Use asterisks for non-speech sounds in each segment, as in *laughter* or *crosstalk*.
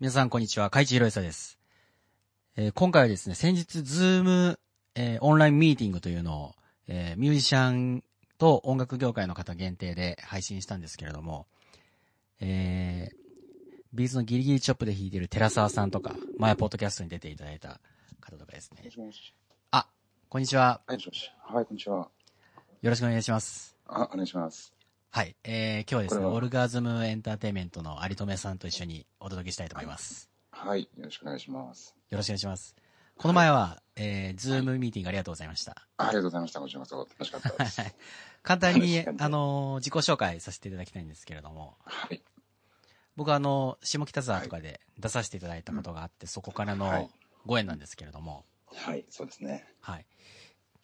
皆さん、こんにちは。海地博久です。えー今回はですね、先日、 Zoom、えーオンラインミーティングというのを、えーミュージシャンと音楽業界の方限定で配信したんですけれども、えー B'zのギリギリ chop で弾いている寺澤さんとか、前ポッドキャストに出ていただいた方とかですね。あ、こんにちは。はい、こんにちは。よろしくお願いします。あ、お願いします。はい。えー今日はですね、オルガズムエンターテインメントの有留さんと一緒にお届けしたいと思います。はい、よろしくお願いします。よろしくお願いします。この前は、えー、ズームミーティングありがとうございました。あありがとうございました。こちらこそ楽しかったです。*laughs* はい。簡単にあのー自己紹介させていただきたいんですけれども、はい。僕はあの、下北沢とかで出させていただいたことがあって、そこからはのいご縁なんですけれども、はい、そうですね。はい。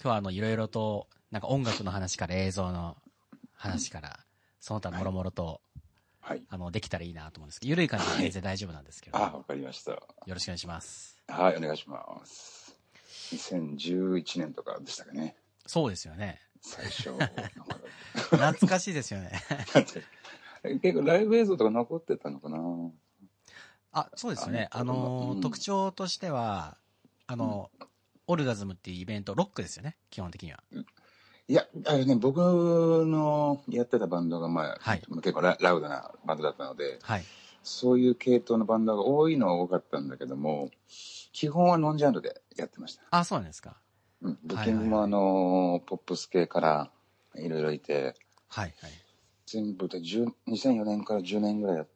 今日はあの、いろいろと、なんか音楽の話から映像の話から、その他もろもろと、はい。あの、できたらいいなと思うんですけど、ゆるい感じで全然大丈夫なんですけれども、あ、わかりました。よろしくお願いします。はい、お願いします。2011年とかでしたかね。そうですよね。最初。懐かしいですよね。結構ライブ映像とか残ってたのかなあ、そうですよね。ああのーうん特徴としては、あの、オルガズムっていうイベント、ロックですよね、基本的には。いや、あれね、僕のやってたバンドが、まあ、はい結構ララウドなバンドだったので、はい。そういう系統のバンドが多いのは多かったんだけども、基本はノンジャンルでやってました。あ、そうなんですか。うん、ブッキングもあの、ポップス系からいろいろいて、はい、はい。全部で10 2004年から10年ぐらいや、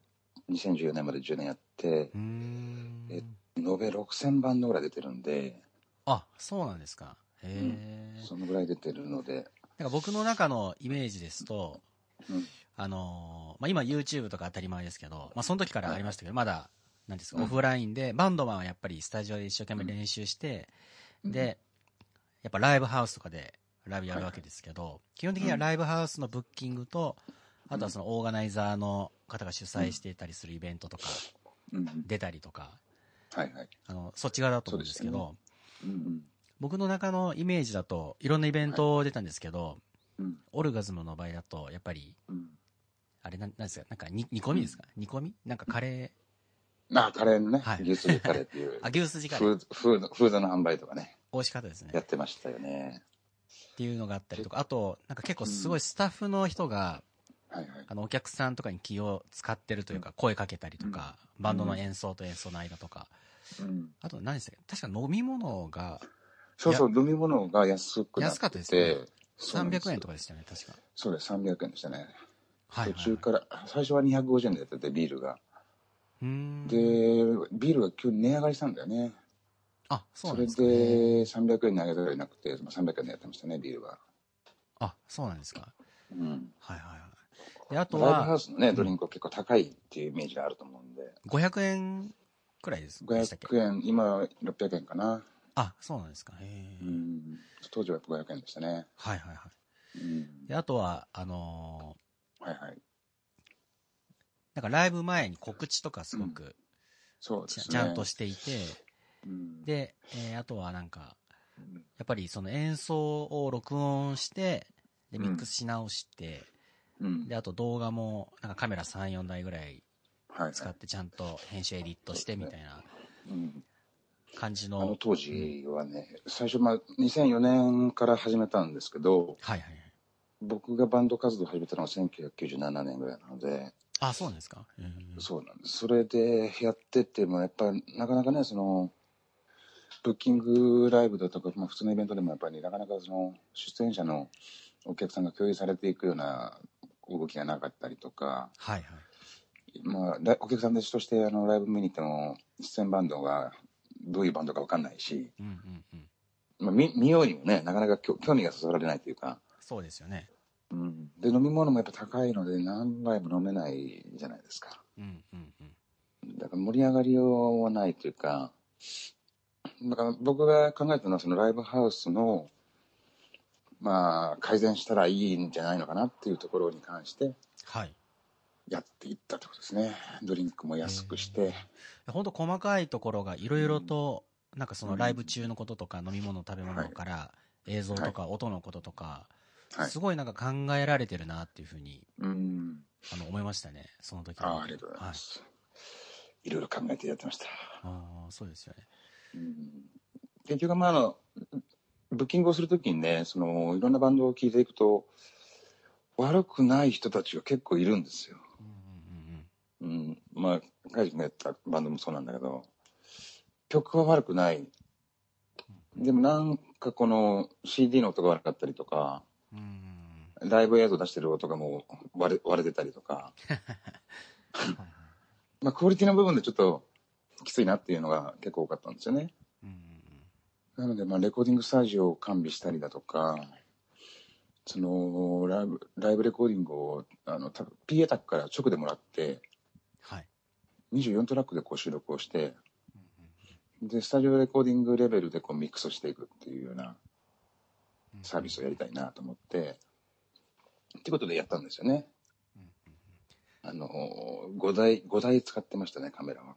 2014年まで10年やってう、ーん。え延べ6000バンドぐらい出てるんで、あ、そうなんですか。へえ、そのぐらい出てるので、なんか僕の中のイメージですと、うん、あのーまあ、今 YouTube とか当たり前ですけど、まあ、その時からありましたけど、まだ、なんですか、うん。オフラインで、バンドマンはやっぱりスタジオで一生懸命練習して、うん。で、やっぱライブハウスとかでライブやるわけですけど、基本的にはライブハウスのブッキングと、あとはそのオーガナイザーの方が主催していたりするイベントとか、うん、うん。出たりとか、はいはい。あの、そっち側だと思うんですけそうど、うん僕の中のイメージだと、いろんなイベント出たんですけど、うん、うん、オルガズムの場合だと、やっぱり、うん。あれなん、ですか、なんか煮煮込みですか、煮込み？なんかカレあ、カレーのね、はい。牛すじカレーっていう。ー、*laughs* あ、、牛すじカレー、フード、フード、の販売とかね、美味しかったですね。やってましたよね。っていうのがあったりとか、あと、なんか結構すごいスタッフの人が、はいはい。あの、お客さんとかに気を使ってるというか、声かけたりとか、バンドの演奏と演奏の間とか、うん。あと何でしたっけ？確か飲み物がそうそう、飲み物が安くなって安かったですねそうなんです300円とかでしたよね、確か。そうです、300円でしたね。はい、はい。途中から、最初は250円でやってて、ビールが。で、ビールが急に値上がりしたんだよね。あ、そうそれなんですか、ね。で、300円に上げたらなくて、まあ300円でやってましたね、ビールが。あ、そうなんですか。うん。はいはいはい。で、あとライブハウは、スのね、ドリンクは結構高いっていうイメージがあると思うんで。500円くらいですでしたっけ？500円、今600円かな。あ、そうなんですか。へえ、うん。当時は500円でしたね。はいはいはい。うん。で、あとは、あのはいはい。ーなんかライブ前に告知とかすごくち,、そうですね。ちゃんとしていて、うん、で、えーあとはなんか、うんやっぱりその演奏を録音して、で、うんミックスし直して、うん。で、あと動画も、なんかカメラ3、4台ぐらいはいはい。使ってちゃんと編集エディットしてみたいなうん。感じの、あの当時はね、最初、まあ、2004年から始めたんですけど、はいはいはい。僕がバンド活動を始めたのは1997年ぐらいなので、あ、そうなんですか？うんそうなんです。それでやってても、やっぱりなかなかね、その、ブッキングライブだとか、まあ、普通のイベントでもやっぱりなかなかその、出演者のお客さんが共有されていくような動きがなかったりとか、はいはい。まあ、お客さんとしてあのライブ見に行っても、出演バンドがどういうバンドかわかんないし、うんうんうん。まあ、見見ようにもね、なかなか興興味がそそられないというか、そうですよね。うん、で、飲み物もやっぱ高いので何杯も飲めないじゃないですか。うんうんうん。だから盛り上がりようはないというか、だから僕が考えたのはそのライブハウスの、まあ、改善したらいいんじゃないのかなっていうところに関してはい。やっていったってことですね。ドリンクも安くして。本当細かいところがいろいろと、なんかそのライブ中のこととか飲み物食べ物から映像とか音のこととか、はいす。ごいなんか考えられてるなっていうふうにうん。あの思いましたね、その時ああ、ありがとうございます。いろいろ考えてやってました。ああ、そうですよね。うん結局、まあ、あの、ブッキングをするときにね、その、いろんなバンドを聴いていくと、悪くない人たちが結構いるんですよ。うん。まあ、カイジ君がやったバンドもそうなんだけど、曲は悪くない。でもなんかこの CD の音が悪かったりとか、うん。うんライブ映像出してる音がもう割れ割れてたりとか、まあクオリティの部分でちょっときついなっていうのが結構多かったんですよね。うんうんなので、まあ、レコーディングスタジオを完備したりだとか、その、ライブ、ライブレコーディングを、あの、た PA タックから直でもらって、はい。24トラックでこう収録をして、で、スタジオレコーディングレベルでこうミックスしていくっていうようなうんサービスをやりたいなと思って、ってことでやったんですよね。あの、5台、5台使ってましたね、カメラは。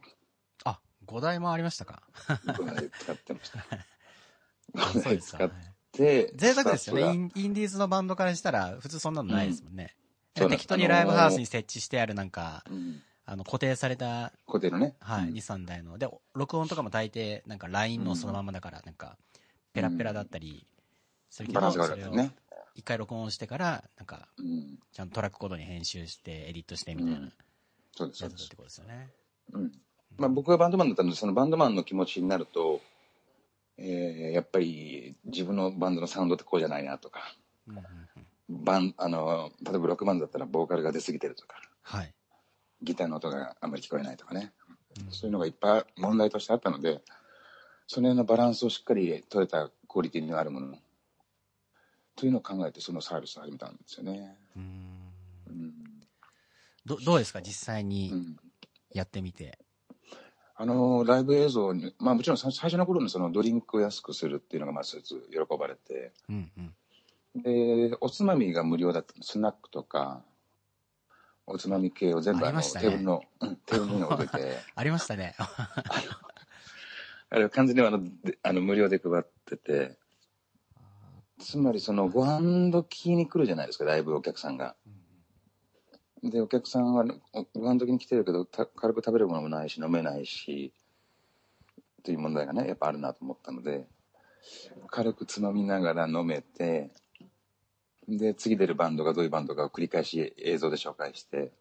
あ、5台もありましたか？5台使ってました。*laughs* あ5そう台。使っはいて、贅沢ですよね。インインディーズのバンドからしたら、普通そんなのないですもんね。そうなん適当にライブハウスに設置してあるなんか、あの、固定された、固定のね。はい、うん2、3台の。で、録音とかも大抵、なんか LINE のそのままだから、なんか、ペラペラだったり、するけど、バランスがそれを悪かったね。一回録音してから、なんか、うん。ちゃんとトラックコードに編集して、エディットしてみたいな、うんそうです、そうですって。ことですよね。うん。まあ僕はバンドマンだったので、そのバンドマンの気持ちになると、えーやっぱり自分のバンドのサウンドってこうじゃないなとか、うんうんうんバン、あの、例えばロックバンドだったらボーカルが出過ぎてるとか、はい。ギターの音があんまり聞こえないとかね。うんそういうのがいっぱい問題としてあったので、その辺のバランスをしっかり取れたクオリティのあるものというのを考えてそのサービスを始めたんですよね。うんうん。どどうですか、実際うにん、やってみて。あの、ライブ映像に、まあもちろんさ最初の頃にそのドリンクを安くするっていうのがまず一つ喜ばれて、うんうん。で、おつまみが無料だったスナックとか、おつまみ系を全部あねテーブルの、うん、テーブルに置いてて、ありましたね。*laughs* *laughs* あれは完全にあの、であの無料で配ってて、つまりそのご飯時に来るじゃないですか、ライブお客さんが。で、お客さんはおご飯時に来てるけど、た軽く食べるものもないし、飲めないし、という問題がね、やっぱあるなと思ったので、軽くつまみながら飲めて、で、次出るバンドがどういうバンドかを繰り返し映像で紹介して、っ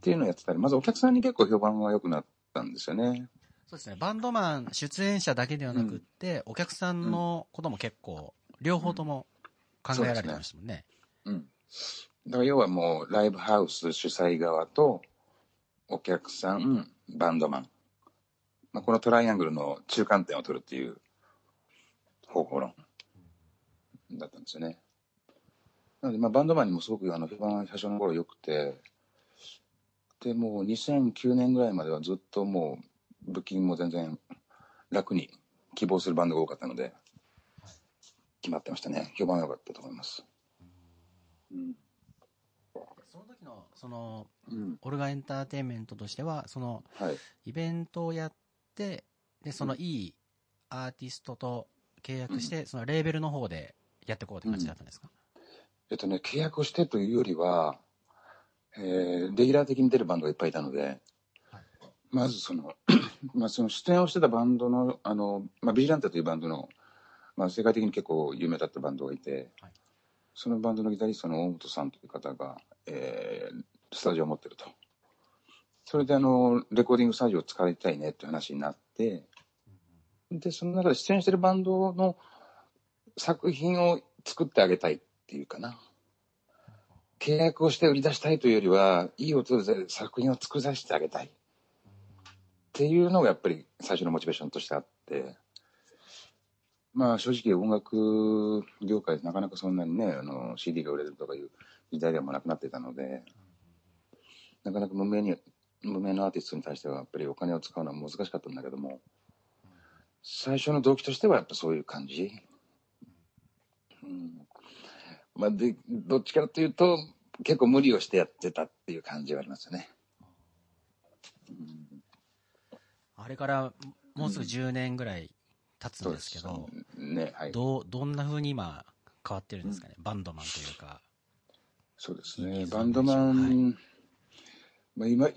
ていうのをやってたり、まずお客さんに結構評判が良くなったんですよね。そうですね。バンドマン、出演者だけではなくって、お客さんのことも結構、両方とも考えられてましたもんね。うん。だから要はもうライブハウス主催側とお客さん、バンドマン。まあ、このトライアングルの中間点を取るっていう方法論だったんですよね。なのでまあバンドマンにもすごくあの評判が最初の頃良くて、でもう2009年ぐらいまではずっともうブッキングも全然楽に希望するバンドが多かったので、決まってましたね。評判が良かったと思います。うん。その時の、その、うん。オルガエンターテインメントとしては、その、はい。イベントをやって、で、そのいいアーティストと契約して、そのレーベルの方でやっていこうって感じだったんですか、えっとね、契約をしてというよりは、えー、レギュラー的に出るバンドがいっぱいいたので、はい。まずその、*clears throat* まあその出演をしてたバンドの、あの、まあビジランテというバンドの、まあ世界的に結構有名だったバンドがいて、はい。そのバンドのギタリストの大本さんという方が、えー、スタジオを持ってると。それであの、レコーディングスタジオを使いたいねっていう話になって、で、その中で出演してるバンドの作品を作ってあげたい。っていうかな。契約をして売り出したいというよりは、いい音で作品を作らせてあげたい。っていうのがやっぱり最初のモチベーションとしてあって、まあ正直音楽業界でなかなかそんなにね、あの CD が売れるとかいう時代でもなくなってたので、なかなか無名に、無名のアーティストに対してはやっぱりお金を使うのは難しかったんだけども、最初の動機としてはやっぱそういう感じ。うん。まあで、どっちかというと、結構無理をしてやってたっていう感じはありますよね。うんあれからもうすぐ10年ぐらい経つんですけど、ね、はい。どう、どんな風に今変わってるんですかね、バンドマンというか。そうですいいね。バンドマン、はまあ今、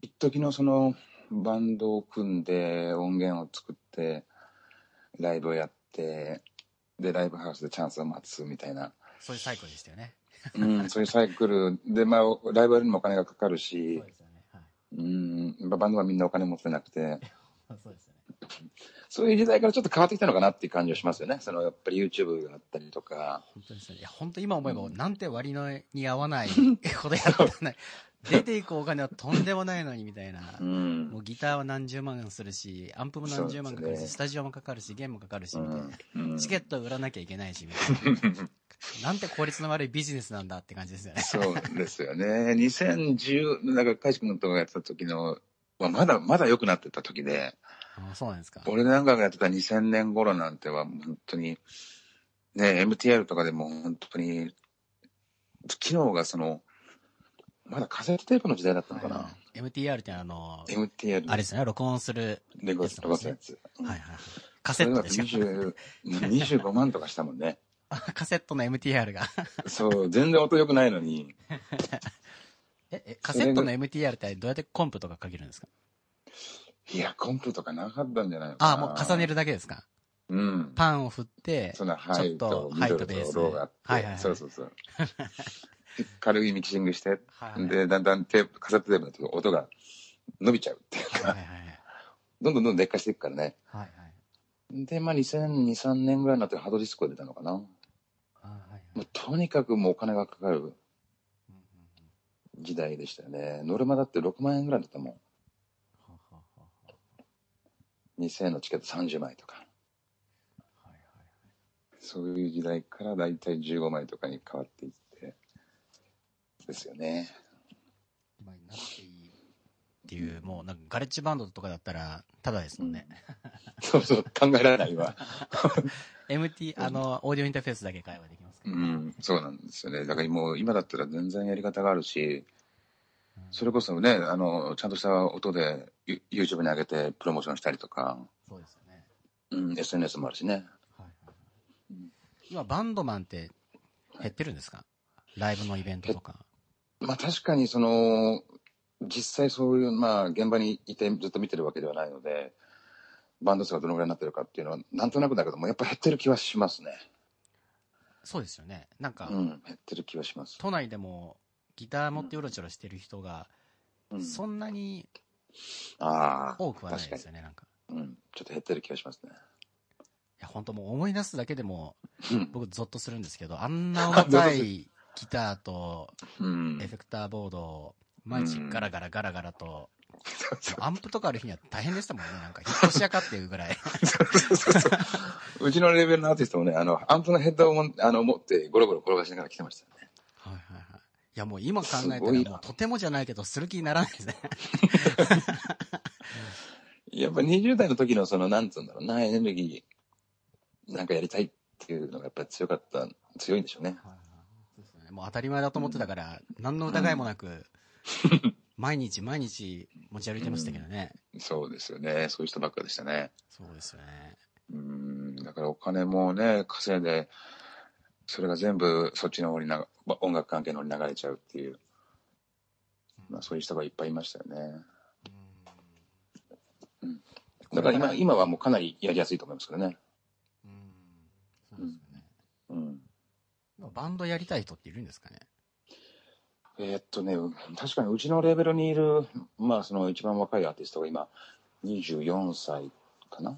一時のその、バンドを組んで、音源を作って、ライブをやって、で、ライブハウスでチャンスを待つみたいな。そういうサイクルでしたよね。うん、そういうサイクルで、まあ、ライブやるにもお金がかかるしそう、ですよね。はい。うん、まあバンドはみんなお金持ってなくて、*laughs* そうですよね。そういう時代からちょっと変わってきたのかなっていう感じはしますよね。その、やっぱり YouTube があったりとか、本当ですよね。いや、本当今思えば、うんなんて割のに合わないことやってない。出ていくお金はとんでもないのにみたいな。うんもうギターは何十万するし、アンプも何十万かかるし、ねスタジオもかかるし、ゲームもかかるし、みたいな。うんチケット売らなきゃいけないし、みたいな。*laughs* なんて効率の悪いビジネスなんだって感じですよね。そうですよね。2010、なんか、海君とかがやってた時の、まあまだ、まだ良くなってた時で、あそうなんですか。俺なんかがやってた2000年頃なんては、本当に、ね、MTR とかでも本当に、機能がその、まだカセットテープの時代だったのかな。はいはい MTR ってあの、MTR あれですよね、録音する。レゴスロゴスやつ。はいはいはい。カセットでしょ。それが20 25万とかしたもんね。あカセットの MTR が。そう、全然音良くないのに、*laughs* え、えカセットの MTR ってどうやってコンプとかかけるんですか？いや、コンプとかなかったんじゃないのかな。あ、もう重ねるだけですか？うん。パンを振って、そのハイとちょっとミドルハイとベースはいはいはいそうそうそう。軽いミキシングして、はいはいで、だんだんテープ、カセットテープだと音が伸びちゃうっていうか、はいはいはい。どんどんどんどん劣化していくからね。はいはい。で、まあ2002、3年ぐらいになってハードディスクが出たのかな。もあはいはうとにかくもうお金がかかる時代でしたよね。ノルマだって6万円ぐらいだったもん。はははは2000円のチケット30枚とか。はいはいそういう時代からだいたい15枚とかに変わっていって、ですよね。今になっていいっていう、もうなんかガレッジバンドとかだったら、ただですもんね。そうそう、考えられないわ。*laughs* MT、あの、オーディオインターフェースだけ会話できますかうら。ん、そうなんですよね。だからもう今だったら全然やり方があるし、それこそね、あの、ちゃんとした音でユ YouTube に上げてプロモーションしたりとか、そうですよね。うん、SNS もあるしね。はいはいはい今、バンドマンって減ってるんですか？ライブのイベントとか。まあ確かにその、実際そういう、まあ現場にいてずっと見てるわけではないので、バンド数がどのぐらいになってるかっていうのは、なんとなくだけども、やっぱ減ってる気はしますね。そうですよね。なんか、うん、減ってる気はします。都内でもギター持ってうろちょろしてる人が、うん、そんなにああ、多くはないですよね、なんか。うん、ちょっと減ってる気がしますね。いや、本当もう思い出すだけでも、うん僕ゾッとするんですけど、あんな重たいギターとうんエフェクターボードを毎日ガラガラガラガラと、アンプとかある日には大変でしたもんね。なんか引っ越しやかっていうぐらい。そうそうそううちのレベルのアーティストもね、あの、アンプのヘッドをもあの持ってゴロゴロ転がしながら来てましたよね。はいはいはい。いやもう今考えたらもうとてもじゃないけどする気にならないですね。*laughs* やっぱ20代の時のその、なんつうんだろうな、エネルギー、なんかやりたいっていうのがやっぱり強かった、強いんでしょうね。そうですよねもう当たり前だと思ってたから、何の疑いもなく、毎日毎日持ち歩いてましたけどね。そうですよね。そういう人ばっかでしたね。そうですよね。うん、だからお金もね、稼いで、それが全部そっちの方にな、音楽関係の方に流れちゃうっていう、まあそういう人がいっぱいいましたよね。うんだから今、今はもうかなりやりやすいと思いますけどね。うんそうですよね。うん。今バンドやりたい人っているんですかね？えーっとね、確かにうちのレベルにいる、まあその一番若いアーティストが今、24歳かな？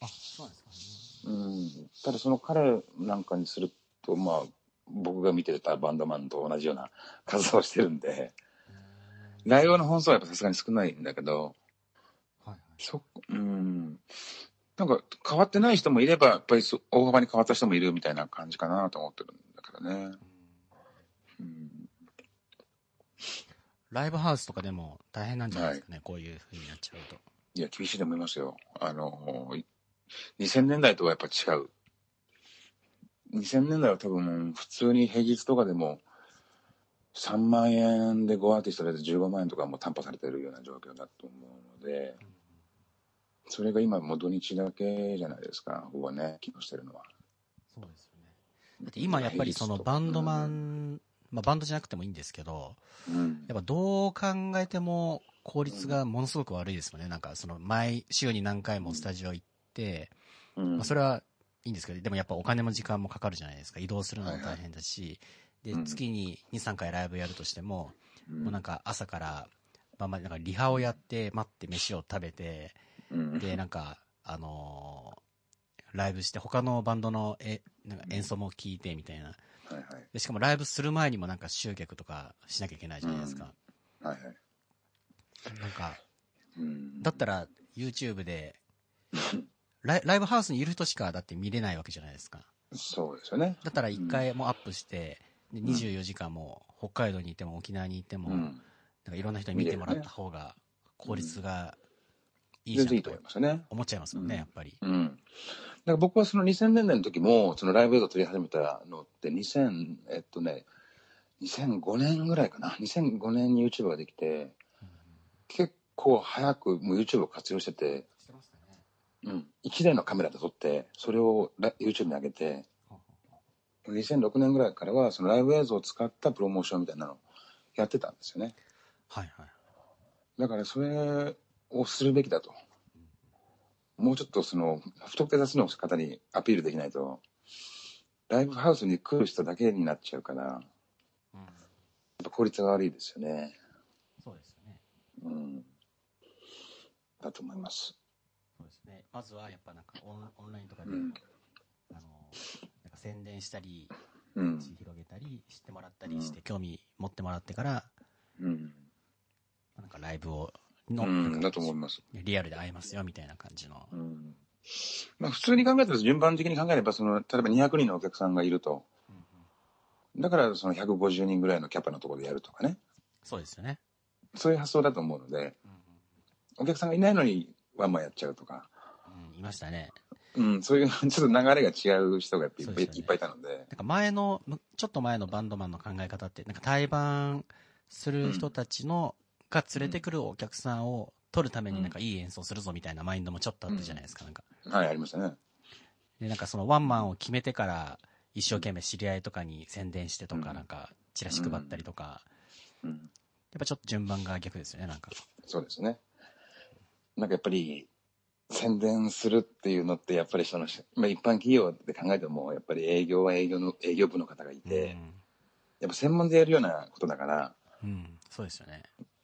あ、そうなんですかうん。ただその彼なんかにすると、まあ、僕が見てたバンドマンと同じような活動をしてるんで、ライブの本数はやっぱさすがに少ないんだけど、はいはい。そ、うん。なんか変わってない人もいれば、やっぱりそ大幅に変わった人もいるみたいな感じかなと思ってるんだけどね。うん。ライブハウスとかでも大変なんじゃないですかね、こういう風になっちゃうと。いや、厳しいと思いますよ。あの、い2000年代とはやっぱ違う。2000年代は多分、普通に平日とかでも、3万円で5アーティストで15万円とかも担保されてるような状況だと思うので、それが今もう土日だけじゃないですか、ほぼね、機能してるのは。そうです。だって今やっぱりそのバンドマン、まあバンドじゃなくてもいいんですけど、うん。やっぱどう考えても効率がものすごく悪いですもんね。なんか、その、毎週に何回もスタジオ行って、うん。まあ、それはいいんですけど、でもやっぱお金も時間もかかるじゃないですか。移動するのも大変だし、でう、ん。月に2、3回ライブやるとしても、うん。もうなんか朝から、まあまあ、なんかリハをやって、待って飯を食べて、うん。で、なんか、あのーライブして、他のバンドのえなんか演奏も聞いてみたいな。はいはい。で、しかもライブする前にもなんか集客とかしなきゃいけないじゃないですか。はいはい。なんか、うんだったら YouTube で、*laughs* ライライブハウスにいる人しかだって見れないわけじゃないですか。そうですよね。だったら一回もうアップして、で24時間も北海道にいても沖縄にいても、うん。なんかいろんな人に見てもらった方が効率がいいじゃんと思いますよね。思っちゃいますもんね、うんやっぱり。うん。だから僕はその2000年代の時も、そのライブ映像撮り始めたのって2000、えっとね、2005年ぐらいかな。2005年に YouTube ができて、結構早くもう YouTube を活用してて、うん。1台のカメラで撮って、それをラ YouTube に上げて、2006年ぐらいからはそのライブ映像を使ったプロモーションみたいなのをやってたんですよね。はいはい。だからそれをするべきだと。もうちょっとその、不特定多数の方にアピールできないと、ライブハウスに来る人だけになっちゃうから、やっうん、ぱ効率が悪いですよね。そうですよね。うん。だと思います。そうですね。まずはやっぱなんかオンオンラインとかで、うん。あの、なんか宣伝したり、うん。広げたり、知ってもらったりして、興味持ってもらってから、うん。なんかライブを、の、うん。だと思います。リアルで会えますよ、みたいな感じの。うん。まあ普通に考えたら順番的に考えれば、その、例えば200人のお客さんがいると。うんうんだからその150人ぐらいのキャパのところでやるとかね。そうですよね。そういう発想だと思うので、うんうんお客さんがいないのにワンマンやっちゃうとか。うん、いましたね。うん、そういう、ちょっと流れが違う人がいっぱい,、いっぱいいたので。なんか前の、むちょっと前のバンドマンの考え方って、なんか対バンする人たちの、が連れてくるお客さんを取るためになんかいい演奏するぞみたいなマインドもちょっとあったじゃないですか。なんか。はい、ありましたね。で、なんかそのワンマンを決めてから、一生懸命知り合いとかに宣伝してとか、うんなんか、チラシ配ったりとか、うん。やっぱちょっと順番が逆ですよね、なんか。そうですね。なんかやっぱり、宣伝するっていうのって、やっぱりその、まあ、一般企業で考えても、やっぱり営業は営業の、営業部の方がいて、やっぱ専門でやるようなことだから、うん。うん、そうですよね。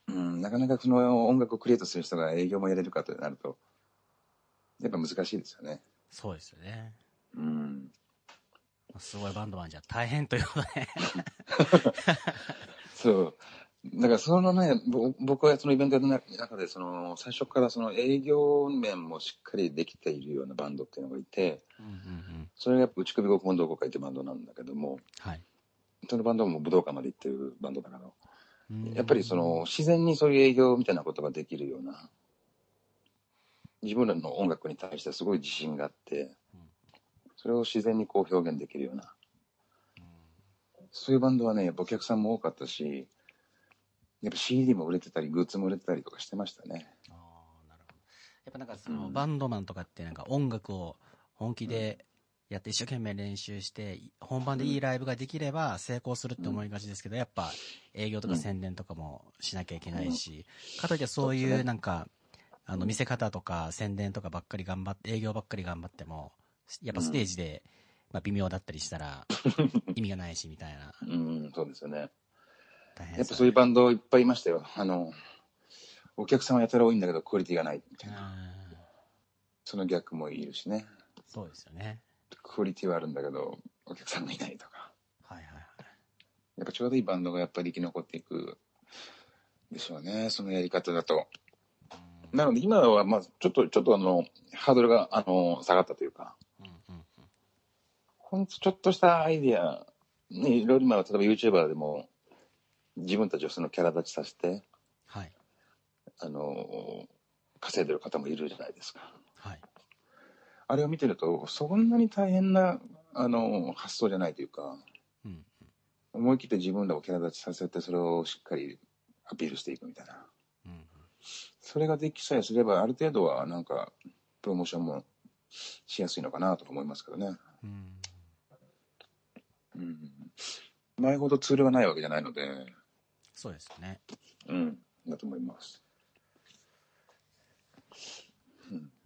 うん、なかなかその音楽をクリエイトする人が営業もやれるかとなると、やっぱ難しいですよね。そうですよね。うん。すごいバンドマンじゃ大変ということで。*laughs* そう。だからそのね、ぼ僕はそのイベントの中で、その、最初からその営業面もしっかりできているようなバンドっていうのがいて、うんうんうん。それがやっぱ内首獄本同好会っていうバンドなんだけども、はい。そのバンドも武道館まで行ってるバンドだから、うんやっぱりその、自然にそういう営業みたいなことができるような、自分らの音楽に対してすごい自信があってうん、それを自然にこう表現できるような、うんそういうバンドはね、やっぱお客さんも多かったし、やっぱ CD も売れてたり、グッズも売れてたりとかしてましたね。ああ、なるほど。やっぱなんかその、うんバンドマンとかってなんか音楽を本気でやって一生懸命練習して、本番でいいライブができれば成功するって思いがちですけど、やっぱ営業とか宣伝とかもしなきゃいけないし、かといってそういそうなんか、あの、見せ方とか宣伝とかばっかり頑張って、営業ばっかり頑張っても、やっぱステージで、まあ微妙だったりしたら *laughs* 意味がないしみたいな。うん、そうですよね。大変やっぱそういうバンドいっぱいいましたよ。あの、お客さんはやたら多いんだけど、クオリティがないみたいな。うんその逆もいるしね。そうですよね。クオリティはあるんだけど、お客さんがいないとか。はいはいはい。やっぱちょうどいいバンドがやっぱり生き残っていくでしょうね。そのやり方だと。なので今はまあちょっと、ちょっとあの、ハードルがあの、下がったというか、うんうんうんほんとちょっとしたアイディア、ね、いろいろ今は例えば YouTuber でも自分たちをそのキャラ立ちさせて、はい。あの、稼いでる方もいるじゃないですか。はい。あれを見てると、そんなに大変な、あの、発想じゃないというか、うん。思い切って自分らをキャラ立ちさせて、それをしっかりアピールしていくみたいな。うんうんそれができさえすれば、ある程度はなんか、プロモーションもしやすいのかなと思いますけどね。うんうん。前ほどツールがないわけじゃないので、そうですよね。うん、だと思います。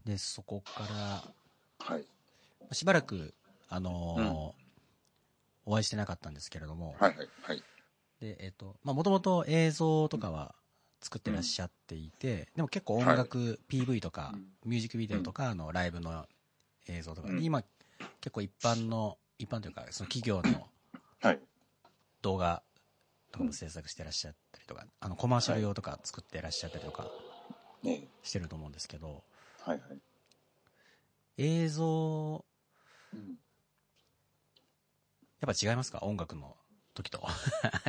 で、そこから、はい。しばらく、あのーお会いしてなかったんですけれども、はいはいはい。で、えっ、と、まあ、もともと映像とかは作ってらっしゃっていて、でも結構音楽、PV とか、ミュージックビデオとか、あの、ライブの映像とか、うん。今、結構一般の、一般というか、その企業のはい。動画とかも制作してらっしゃったりとか、あの、コマーシャル用とか作ってらっしゃったりとかね。してると思うんですけど、はいはい。映像、うんやっぱ違いますか？音楽の時と。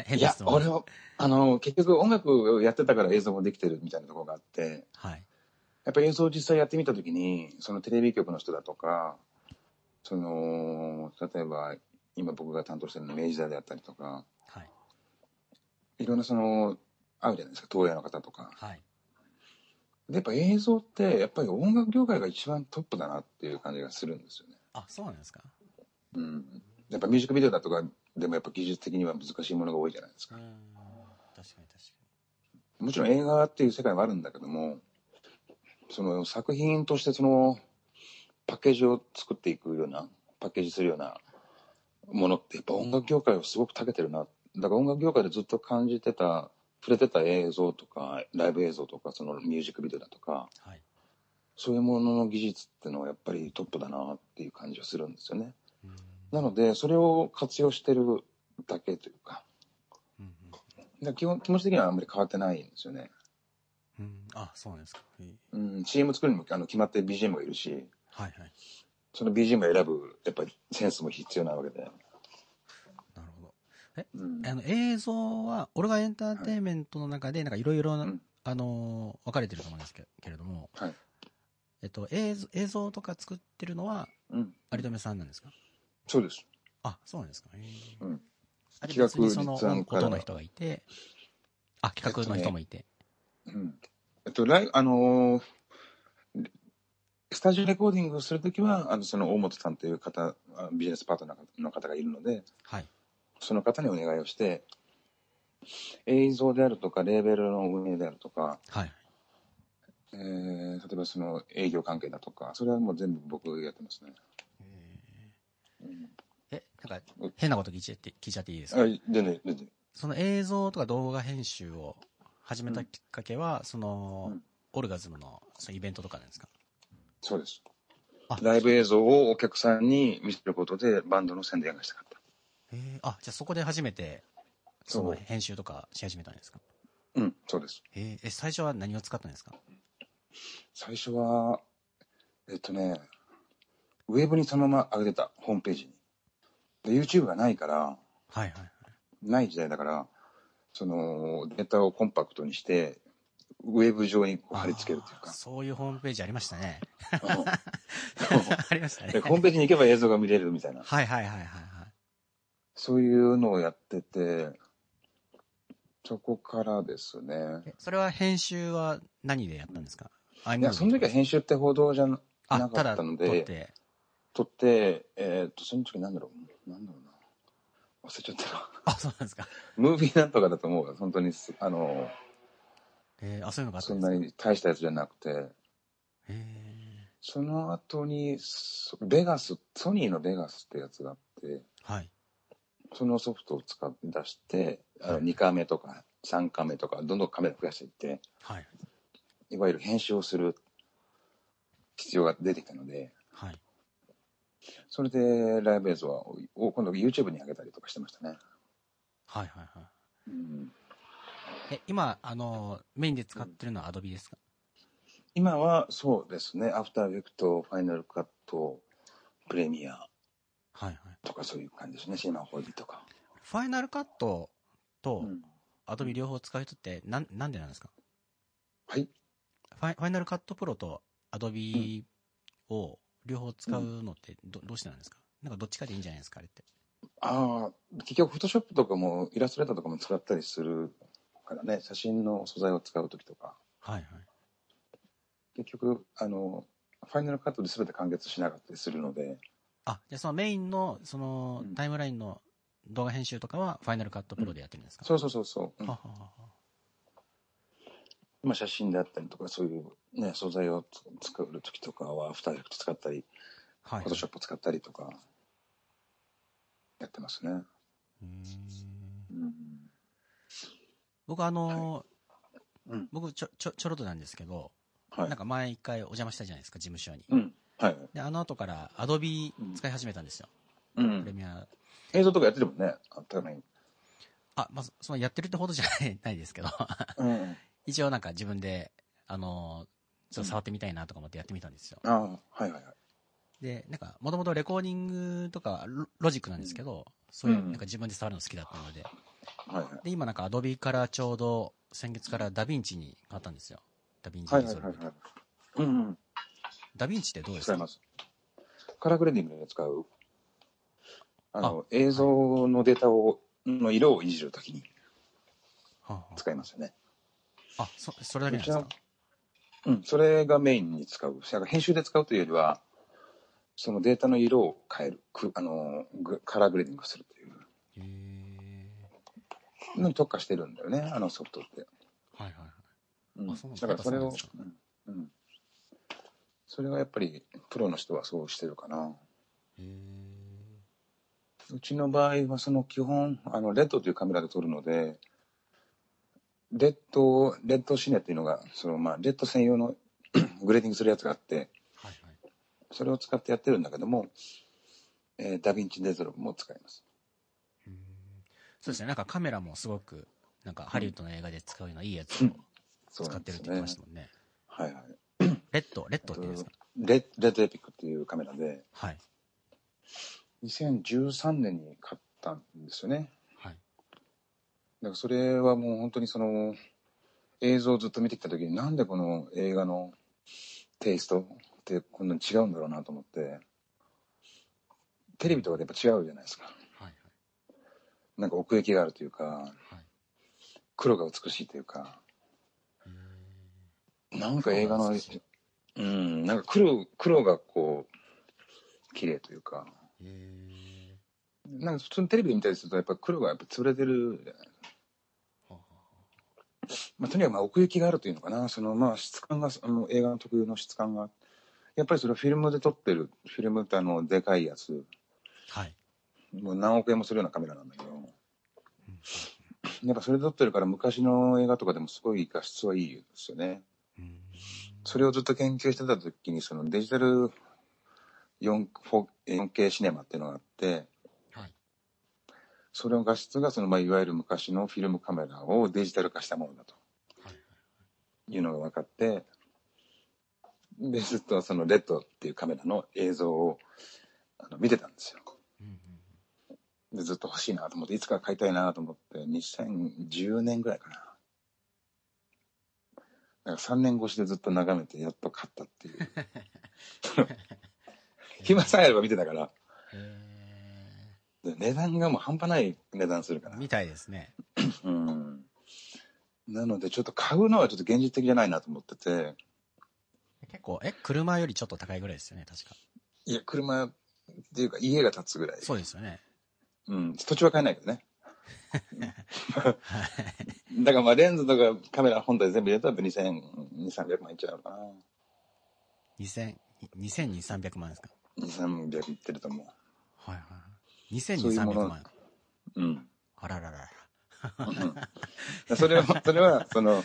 変いや、な質問俺は、あの、結局音楽をやってたから映像もできてるみたいなところがあって、はい。やっぱり映像を実際やってみたときに、そのテレビ局の人だとか、その、例えば、今僕が担当してるの明治座であったりとか、はい。いろんなその、あるじゃないですか、東映の方とか。はい。で、やっぱ映像って、やっぱり音楽業界が一番トップだなっていう感じがするんですよね。あ、そうなんですか？うん。やっぱミュージックビデオだとか、でもやっぱ技術的には難しいものが多いじゃないですか。うん。確かに確かもちろん映画っていう世界はあるんだけども、その作品としてそのパッケージを作っていくような、パッケージするようなものってやっぱ音楽業界はすごく長けてるな。だから音楽業界でずっと感じてた、触れてた映像とか、ライブ映像とか、そのミュージックビデオだとか、に。はい。そういうものの技術っていうのはやっぱりトップだなっていう感じがするんですよね。うん。なので、それを活用してるだけというか、うんうん基本気持ち的にはあんまり変わってないんですよね。うん。あ、そうなんですか。うん、CM 作るにもあの決まって BGM がいるし、はいはい。その BGM を選ぶ、やっぱりセンスも必要なわけで。なるほど。うん。あの、映像は、オルガエンターテインメントの中で、なんかいろいろあのー分かれてると思うんですけけれども、はい。えっと、映像映像とか作ってるのは、うん。有留さんなんですか？そうです。あ、そうなんですか。へえうん。あれ企画別にその音の人がいて、あ、企画の人もいて。うん。えっと、ライあのースタジオレコーディングをするときは、あの、その大本さんという方、あビジネスパートナーの方がいるので、はい。その方にお願いをして、映像であるとか、レーベルの運営であるとか、はい。えー、例えばその営業関係だとか、それはもう全部僕がやってますね。うんえ、なんか、変なこと聞いちゃって、聞いちゃっていいですあか全然、全然。その映像とか動画編集を始めたきっかけは、その、うんオルガズムのそのイベントとかなんですか？そうです。あライブ映像をお客さんに見せることでバンドの宣伝がしたかっえあ、じゃあそこで初めて、その編集とかし始めたんですか？うん、そうです。へええ、最初は何を使ったんですか？最初は、えっとね、ウェブにそのまま上げてた、ホームページに。で、YouTube がないから、はいはいはい。ない時代だから、その、データをコンパクトにして、ウェブ上にこう貼り付けるというか。そういうホームページありましたね。うん *laughs* ありましたね。でホームページに行けば映像が見れるみたいな。はいはいはいはいはい。そういうのをやってて、そこからですね。えそれは編集は何でやったんですか？いや、その時は編集って報道じゃなかったので、て。撮って、えーっと、その時なんだろう、なんだろうな。忘れちゃったな。あ、そうなんですか。ムービーなんとかだと思うよ。本当にす、あの、えー、あ、そういうのがあったそんんですか？なに大したやつじゃなくて、へえその後に、そベガス、ソニーのベガスってやつがあって、はい。そのソフトを使って出して、あのはい2カメとか3カメとか、どんどんカメラ増やしていって、はい。いわゆる編集をする必要が出てきたので、はい。それでライブ映像はを今度 YouTube に上げたりとかしてましたね。はいはいはい。うん、え、今、あの、メインで使ってるのは Adobe ですか？今はそうですね、アフターエフェクト、ファイナルカット、プレミアはいはい。とかそういう感じですね、シーマンホーディとか。ファイナルカットとうん、Adobe 両方使う人って、なん、なんでなんですか？はい。ファイファイナルカットプロと Adobe を両方使うのってど、どうしてなんですか？なんかどっちかでいいんじゃないですかあれって。ああ、結局、フォトショップとかも、イラストレーターとかも使ったりするからね、写真の素材を使うときとか、はいはい。結局、あの、ファイナルカットで全て完結しなかったりするので、あ、じゃあそのメインの、そのうんタイムラインの動画編集とかはファイナルカットプロでやってるんですか、そうそうそうそう。うんははははまあ写真であったりとか、そういうね、素材をつ作るときとかは、アフターエフェクト使ったり、はい。フォトショップ使ったりとか、やってますね。うーんうん。僕あのーうん。僕ちょ、ちょ、ちょろっとなんですけど、はいなん。か前一回お邪魔したじゃないですか、事務所に。うん。はい。で、あの後からアドビ使い始めたんですよ。うん。プレミア。映像とかやってるもんね。あったかい。あ、まず、そのやってるってほどじゃないないですけど、うん。*laughs* 一応なんか自分で、あのーちょっと触ってみたいなとか思ってやってみたんですよ。ああ、はいはいはい。で、なんか、もともとレコーディングとかロロジックなんですけど、そういう、うんなんか自分で触るの好きだったので、はいはい。で、今なんかアドビからちょうど先月からダヴィンチに変わったんですよ。ダヴィンチはいリゾルブはいはいはい。うんうん。ダヴィンチってどうですか？使います。カラーグレーディングで使う、あの、映像のデータを、の色をいじるときに使いますよね。ああ、そ、それだけですか？うん、それがメインに使う。編集で使うというよりは、そのデータの色を変える、くあの、グカラーグレーディングするという。のに特化してるんだよね、あのソフトって。はいはいはい。うん、あそうなんだからそれをうん。それはやっぱり、プロの人はそうしてるかな。うちの場合はその基本、あの、 RED というカメラで撮るので、 RED、REDCINE っていうのが、そのまあ、 RED 専用の *clears throat* グレーディングするやつがあって、はいはい。それを使ってやってるんだけども、えー DaVinci Resolve も使います。そうですね。なんかカメラもすごく、なんかハリウッドの映画で使うようないいやつを使ってるって言ってましたもんね。はいはい。レッド、レッドって言うんですか？レレッドエピックっていうカメラで、はい。2013年に買ったんですよね。はい。だからそれはもう本当にその映像をずっと見てきた時になんでこの映画のテイストってこんなに違うんだろうなと思ってテレビとかでやっぱ違うじゃないですかはいなんか奥行きがあるというかはい。はい。黒が美しいというかへなんか映画のそうなんなんか黒黒がこう綺麗というか。なんか普通にテレビで見たりするとやっぱ黒がやっぱ潰れてるじゃない。まあ、とにかくまあ奥行きがあるというのかな、そのまあ質感が、あの映画の特有の質感が、やっぱりそれをフィルムで撮ってる、フィルムってあの、でかいやつ、あはい。もう何億円もするようなカメラなんだけど、やっぱそれで撮ってるから昔の映画とかでもすごい画質はいいですよね。うん。それをずっと研究してた時に、そのデジタル 4- 4K シネマっていうのがあって、はい。それの画質がその、まあ、いわゆる昔のフィルムカメラをデジタル化したものだとはい。いうのが分かって、で、ずっとそのレッドっていうカメラの映像をあの見てたんですよ。うんうんで、ずっと欲しいなと思って、いつか買いたいなと思って、2010年ぐらいかな。だから3年越しでずっと眺めて、やっと買ったっていう。*laughs* 暇さえあれば見てたから、値段がもう半端ない値段するからえ。。みたいですね。うん。なので、ちょっと買うのはちょっと現実的じゃないなと思ってて、結構、え、車よりちょっと高いぐらいですよね、確か。いや、車っていうか家が建つぐらい。そうですよね。うん。土地は買えないけどね。はい。だからまあレンズとかカメラ本体全部入れたら2000、2300万いっちゃうのかな。2000、2200、300万ですか？2300いってると思はいはい。2200、そういうもの300万。う。うん。あらららら。うんそれは、それは、その、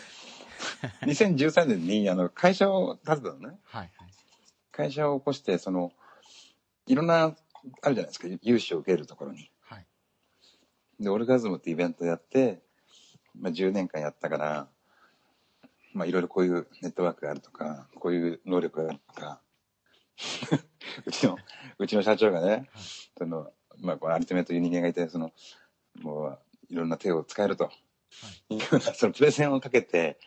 2013年にあの会社を建てたのね。はいはい。会社を起こして、その、いろんな、あるじゃないですか、融資を受けるところに。はい。で、オルガズムってイベントやって、まあ、10年間やったから、まあ、いろいろこういうネットワークがあるとか、こういう能力があるとか、*laughs* うちの、うちの社長がね、その、まあ、このアルティメットいう人間がいて、その、もう、いろんな手を使えると。はい。いうような、そのプレゼンをかけて、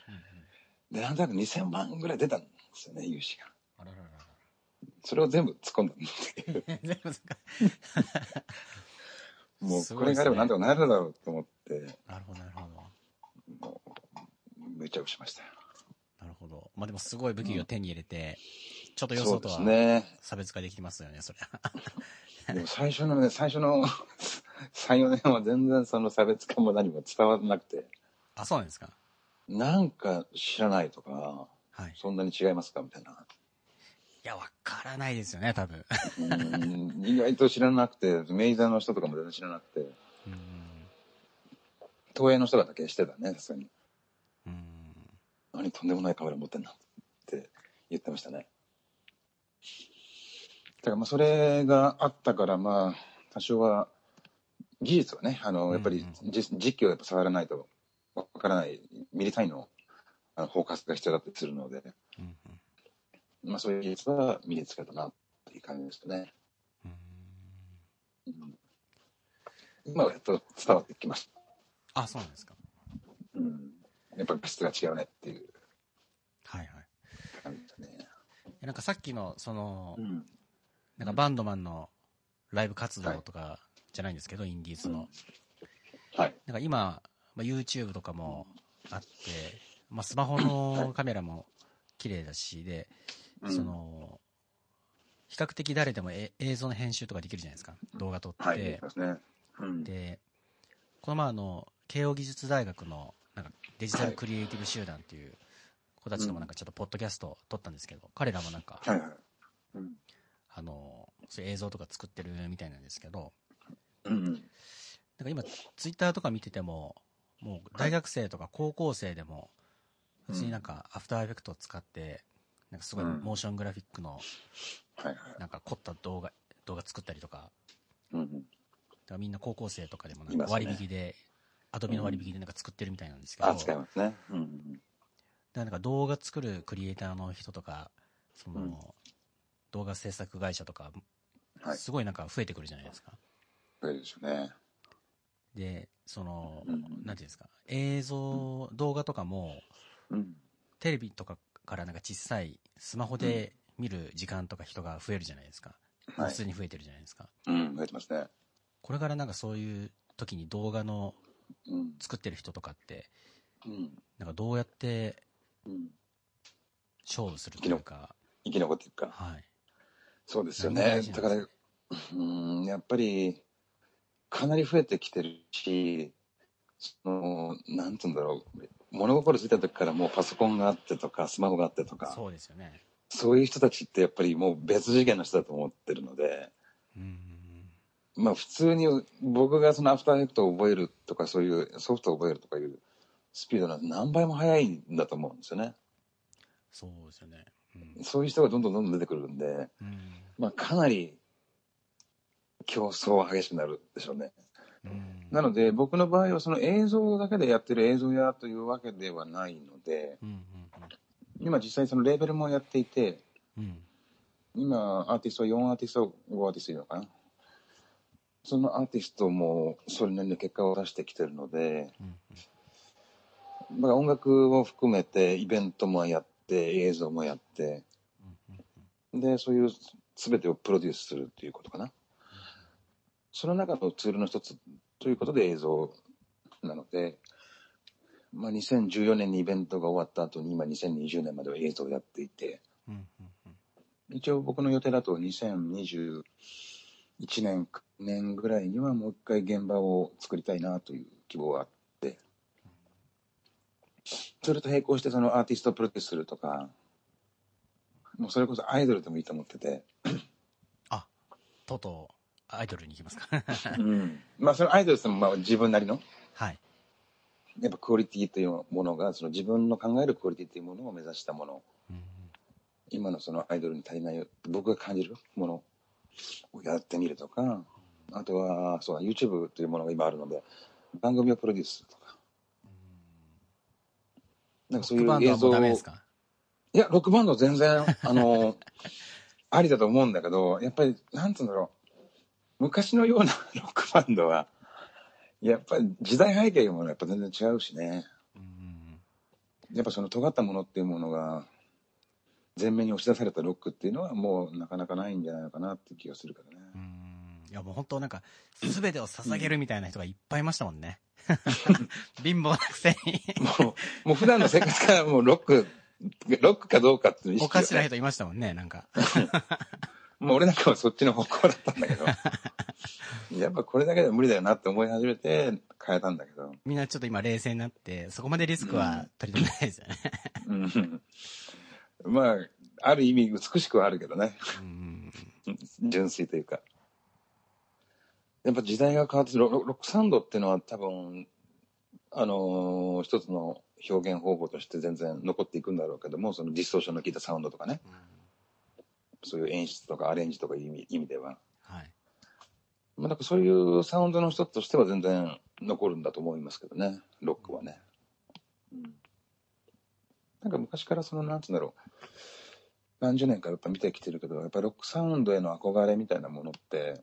で、なんとなく2000万ぐらい出たんですよね、融資が。あらららら。それを全部突っ込んだっていう。*laughs* 全部そっかもう、これがあればなんとかなるだろうと思って、なるほど、なるほど。もう、無茶をしましたよ。なるほど。まあでもすごい武器を手に入れて、ちょっと予想とはね。差別化できますよね、それは。*laughs* でも最初のね、最初の3、4年は全然その差別化も何も伝わらなくて、あ、そうなんですか。なんか知らないとか、はい。そんなに違いますかみたいな。いや、わからないですよね、多分。うん意外と知らなくて、メイザーの人とかも全然知らなくて、うん。東映の人がだけしてたね、さすがに。うん。何とんでもないカメラ持ってんなって言ってましたね。だからまあそれがあったからまあ多少は技術はね、あのやっぱり実機をやっぱ触らないとわからないミリ単位のあのフォーカスが必要だったりするので、うん。まあそういう技術は身につけたなっていう感じですね。うん。うん今はやっと伝わってきました。あ、そうなんですか。うん、やっぱ質が違うねっていうはいはい。感じだね。えなんかさっきの、その、うんなんかバンドマンのライブ活動とかじゃないんですけど、インディーズの。はい。なんか今、まあ、YouTube とかもあって、まあ、スマホのカメラも綺麗だし、で、うんその、比較的誰でもえ映像の編集とかできるじゃないですか。動画撮って。はい、でね。うん、で、この前あの、慶応義塾大学の、なんかデジタルクリエイティブ集団っていう子たちともなんかちょっとポッドキャスト撮ったんですけど、彼らもなんか、はいはい。うんあの、そういう映像とか作ってるみたいなんですけど、うんなんか今、ツイッターとか見てても、もう大学生とか高校生でも、普通になんかアフターエフェクトを使って、なんかすごいうんモーショングラフィックの。なんか凝った動画、動画作ったりとか、うんうんだからみんな高校生とかでもなんか割引で、アドビの割引でなんか作ってるみたいなんですけど、あ、だか使いますね。うんうんらなんか動画作るクリエイターの人とか、その、うん動画制作会社とか。すごいなんか増えてくるじゃないですか。そうですよね。で、その、うんなんていうんですか、映像、動画とかも、うん。テレビとかからなんか小さいスマホで見る時間とか人が増えるじゃないですか。はい普。通に増えてるじゃないですか。うん、増えてますね。これからなんかそういう時に動画のうん。作ってる人とかって、うん。なんかどうやってうん。勝負するというか、生き残っていくか。はい。そうですよね。だから、うん、やっぱり、かなり増えてきてるし、その、なんつうんだろう。物心ついた時からもうパソコンがあってとか、スマホがあってとか、そうですよね。そういう人たちってやっぱりもう別次元の人だと思ってるので、うん。まあ普通に僕がそのアフターエフェクトを覚えるとかそういうソフトを覚えるとかいうスピードが何倍も速いんだと思うんですよね。そうですよね。うん。そういう人がどんどんどんどん出てくるんで、うん。まあかなり競争は激しくなるでしょうね。うんなので僕の場合はその映像だけでやってる映像屋というわけではないので、うん。今実際そのレーベルもやっていて。今アーティスト4アーティスト5アーティストいるのかな？そのアーティストもそれなりの結果を出してきてるので、うん。まあ、音楽を含めてイベントもやって映像もやってうん。でそういう全てをプロデュースするっていうことかなその中のツールの一つということで映像なので、まあ、2014年にイベントが終わった後に今2020年までは映像をやっていてうん。うん。一応僕の予定だと2021年年ぐらいにはもう一回現場を作りたいなという希望があってそれと並行してそのアーティストをプロデュースするとかもうそれこそアイドルでもいいと思ってて、あ、とうとう、アイドルに行きますか。まあそのアイドルってもまあ自分なりの？はい。やっぱクオリティというものがその自分の考えるクオリティというものを目指したもの。うん。今のそのアイドルに足りない僕が感じるもの。をやってみるとか。あとはそうだ YouTube というものが今あるので番組をプロデュースするとかなんかそういう映像いやロックバンド全然あの *laughs* ありだと思うんだけどやっぱりなんつうんだろう昔のような *laughs* ロックバンドはやっぱり時代背景もやっぱ全然違うしねうん。やっぱその尖ったものっていうものが前面に押し出されたロックっていうのはもうなかなかないんじゃないのかなっていう気がするけどね。うん。いやもう本当なんか、すべてを捧げるみたいな人がいっぱいいましたもんね。*laughs* 貧乏なくせに。もう、もう普段の生活からもうロック、ロックかどうかっていう意識がおかしな人いましたもんね、なんか。*laughs* もう俺なんかはそっちの方向だったんだけど、*laughs* やっぱこれだけでは無理だよなって思い始めて、変えたんだけど。みんなちょっと今冷静になって、そこまでリスクは取り留めないですよね。うん。まあ、ある意味美しくはあるけどね。うん。純粋というか。やっぱ時代が変わってロ、ロロックサウンドっていうのは多分、あのー一つの表現方法として全然残っていくんだろうけども、そのディストーションの効いたサウンドとかね、そういう演出とかアレンジとかいう意味意味では。はい。まあ、なんかそういうサウンドの一つとしては全然残るんだと思いますけどね、ロックはね。うん。なんか昔からその、なんつうんだろう。何十年かやっぱ見てきてるけど、やっぱロックサウンドへの憧れみたいなものって、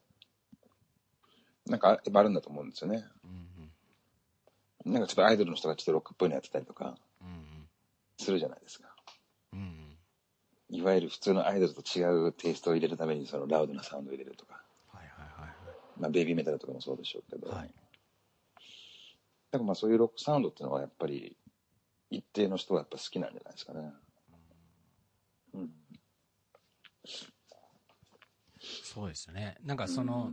なんかやっぱあるんだと思うんですよね。うん。なんかちょっとアイドルの人がちょっとロックっぽいのやってたりとかうん。するじゃないですか。うん。いわゆる普通のアイドルと違うテイストを入れるためにそのラウドなサウンドを入れるとか。はいはいはいまあベイビーメタルとかもそうでしょうけど。はい。からまあそういうロックサウンドっていうのはやっぱり一定の人はやっぱ好きなんじゃないですかね。うん。そうですよね。なんかその、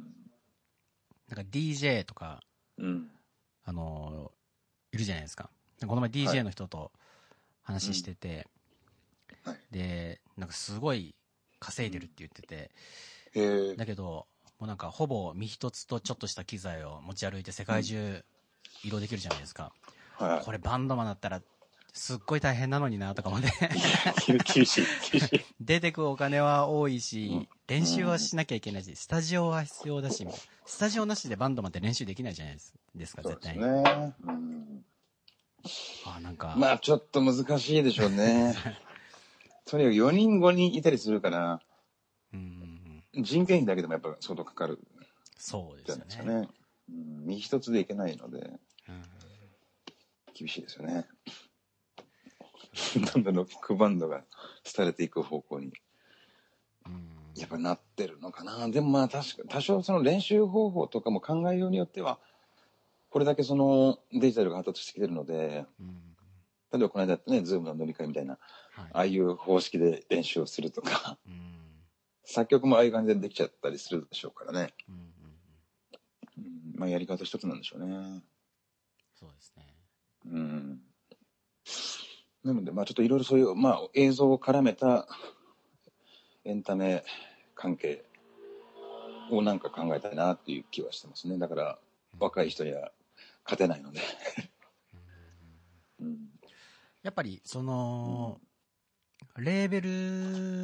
なんか DJ とか、うん。あの、いるじゃないですか。この前 DJ の人と話してて、はいで、なんかすごい稼いでるって言ってて、へえ。だけど、もうなんかほぼ身一つとちょっとした機材を持ち歩いて世界中移動できるじゃないですか。はい。これバンドマンだったら、すっごい大変なのになとか思って、厳厳しい、厳しい。*laughs* 出てくお金は多いし、うん練習はしなきゃいけないし、スタジオは必要だし、スタジオなしでバンドマンって練習できないじゃないですか、そうです絶対に。ね。うん。あ、なんか、まあちょっと難しいでしょうね。*laughs* とにかく4人5人いたりするから、人件費だけでもやっぱ相当かかるそうでじゃすよね。ないですかね。うん、身一つでいけないので、うん厳しいですよね。どんどんロックバンドが廃れていく方向に、うんやっぱなってるのかな。でもまあ確か、多少その練習方法とかも考えようによっては、これだけそのデジタルが発達してきてるので、うん例えばこの間ね、ズームの飲み会みたいな、はいああいう方式で練習をするとか、うん作曲もああいう感じでできちゃったりするでしょうからね。うんうんうん、まあやり方一つなんでしょうね。そうですね。うん。なので、まあちょっといろいろそういう、まあ映像を絡めたエンタメ関係をなんか考えたいなっていう気はしてますね。だから若い人には勝てないので。うん。やっぱり、その、レーベ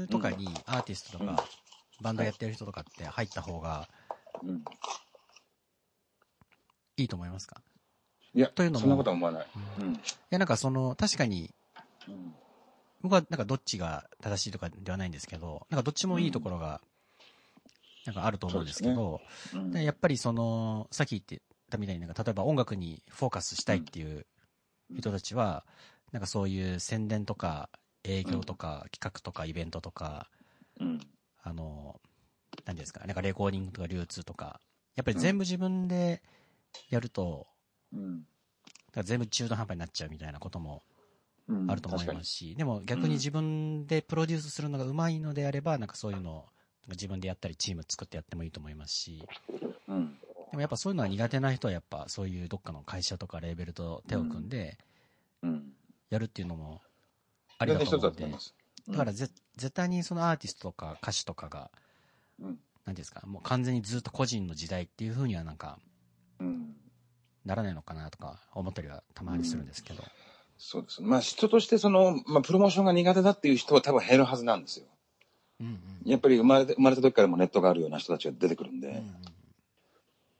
ルとかにアーティストとうん。か、バンドやってる人とかって入った方がうん。いいと思いますか？いや、というのもそんなことは思わない。うん。いや、なんかその、確かに、うん。僕はなんかどっちが正しいとかではないんですけど、なんかどっちもいいところが、なんかあると思うんですけど、うん。でやっぱりその、さっき言ってたみたいになんか例えば音楽にフォーカスしたいっていう人たちは、なんかそういう宣伝とか営業とか企画とかイベントとか、うん。あの、何ですか、なんかレコーディングとか流通とか、やっぱり全部自分でやると、うん。全部中途半端になっちゃうみたいなこともうん。あると思いますし、でも逆に自分でプロデュースするのがうまいのであれば、なんかそういうのを自分でやったりチーム作ってやってもいいと思いますし、うん。でもやっぱそういうのは苦手な人はやっぱそういうどっかの会社とかレーベルと手を組んでうん。やるっていうのもありだと思うんで、だと思います。だからぜ絶対にそのアーティストとか歌手とかが、うん。何ですか、もう完全にずっと個人の時代っていう風にはなんかうん。ならないのかなとか思ったりはたまにするんですけど。そうです。まあ人としてその、まあプロモーションが苦手だっていう人は多分減るはずなんですよ。うんうんやっぱり生まれて、生まれた時からもネットがあるような人たちが出てくるんで、うんうん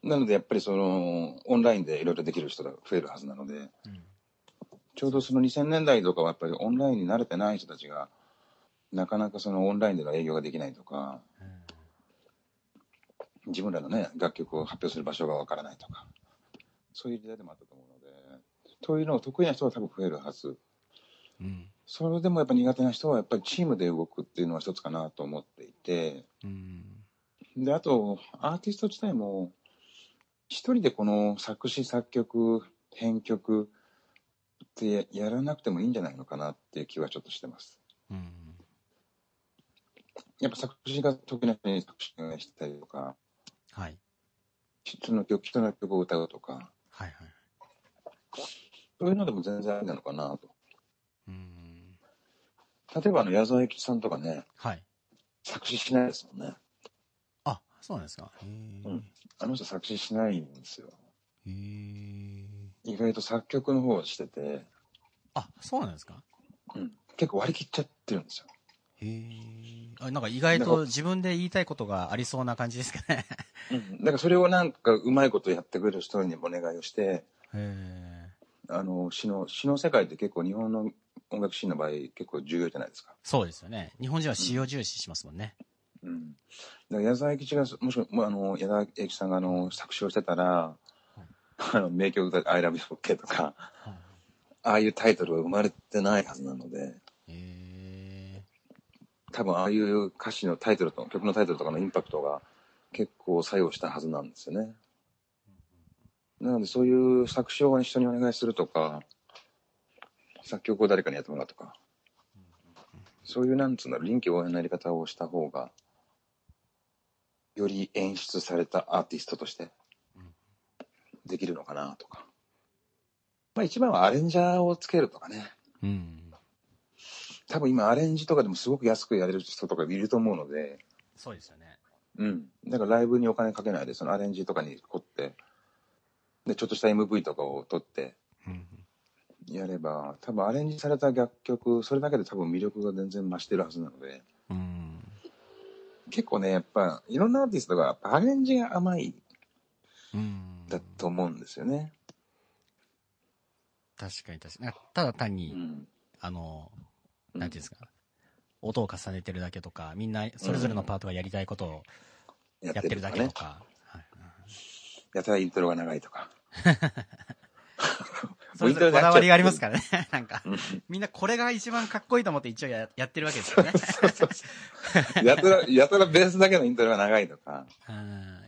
なのでやっぱりその、オンラインでいろいろできる人が増えるはずなので、うんちょうどその2000年代とかはやっぱりオンラインに慣れてない人たちが、なかなかそのオンラインでの営業ができないとか、自分らのね、楽曲を発表する場所がわからないとか、そういう時代でもあったと思うので、そういうのを得意な人は多分増えるはず。うんそれでもやっぱ苦手な人はやっぱりチームで動くっていうのは一つかなと思っていて、うんで、あと、アーティスト自体も、一人でこの作詞、作曲、編曲ってやらなくてもいいんじゃないのかなっていう気はちょっとしてます。うんやっぱ作詞が得意な人に作詞をしたりとか、はい。人の曲、人の曲を歌うとか、はいはい。そういうのでも全然ありなのかなと。うん。例えばあの、矢沢永吉さんとかね、はい。作詞しないですもんね。あ、そうなんですか。うんあの人作詞しないんですよ。へえ。意外と作曲の方をしてて、あ、そうなんですか？うん、結構割り切っちゃってるんですよ。へえ。あ、なんか意外と自分で言いたいことがありそうな感じですかね。うん、だからそれをなんかうまいことやってくれる人にお願いをして、へえ。あの、詩の、詩の世界って結構日本の音楽シーンの場合結構重要じゃないですか。そうですよね。日本人は詩を重視しますもんね。うん。だから矢沢永吉が、もしくは、あの、矢沢永吉さんがあの、作詞をしてたら、あの、名曲で I love you OK とか、ああいうタイトルは生まれてないはずなので。多分ああいう歌詞のタイトルと、曲のタイトルとかのインパクトが結構作用したはずなんですよね。なのでそういう作詞を一緒にお願いするとか、作曲を誰かにやってもらうとか、そういうなんつうんだろう、臨機応変なやり方をした方が、より演出されたアーティストとしてできるのかなとか。まあ一番はアレンジャーをつけるとかね。うん。多分今アレンジとかでもすごく安くやれる人とかいると思うので、そうですよね。うん。だからライブにお金かけないで、そのアレンジとかに凝って、で、ちょっとした MV とかを撮ってうん。やれば、多分アレンジされた楽曲、それだけで多分魅力が全然増してるはずなので、うん。結構ね、やっぱ、いろんなアーティストがアレンジが甘いうん。だと思うんですよね。確かに確かに。ただ単うに、ん。あの、うんなんていうんですか。音を重ねてるだけとか、みんなそれぞれのパートがやりたいことをややってるだけとね。か。はいやたらイントロが長いとか。*laughs* それぞれこだわりがありますからね。*laughs* なんか、うんみんなこれが一番かっこいいと思って一応ややってるわけですよね。*laughs* やたら、やたらベースだけのイントロが長いとか。